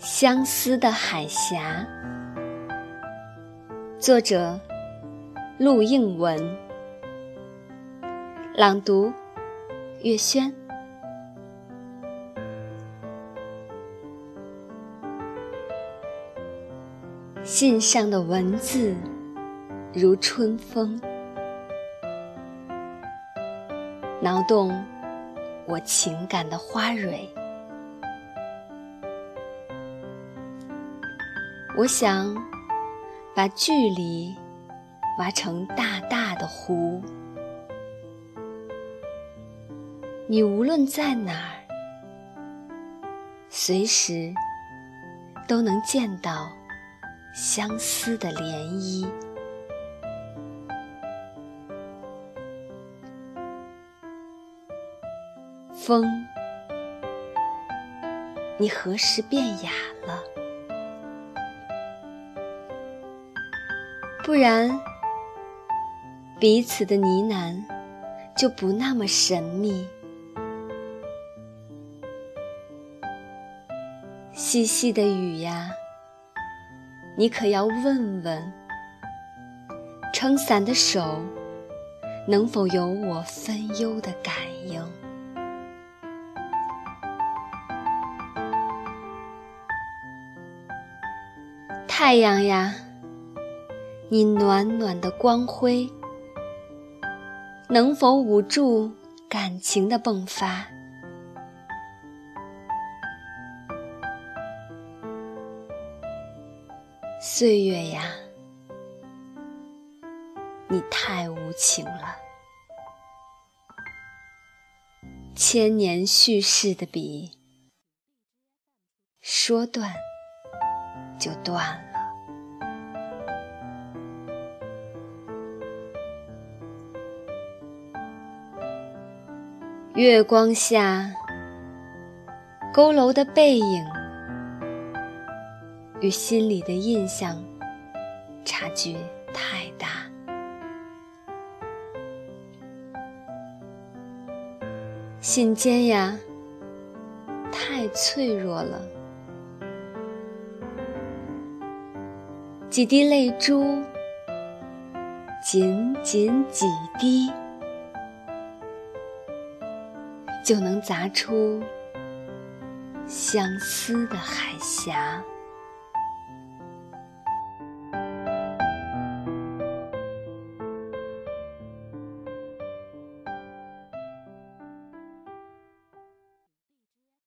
相思的海峡，作者陆应文，朗读月轩。信上的文字如春风，挠动我情感的花蕊。我想把距离挖成大大的湖，你无论在哪儿，随时都能见到相思的涟漪。风，你何时变哑了？不然，彼此的呢喃就不那么神秘。细细的雨呀，你可要问问，撑伞的手能否有我分忧的感应？太阳呀！你暖暖的光辉，能否捂住感情的迸发？岁月呀，你太无情了。千年叙事的笔，说断就断了。月光下，佝偻的背影与心里的印象差距太大。信笺呀，太脆弱了，几滴泪珠，仅仅几滴。就能砸出相思的海峡。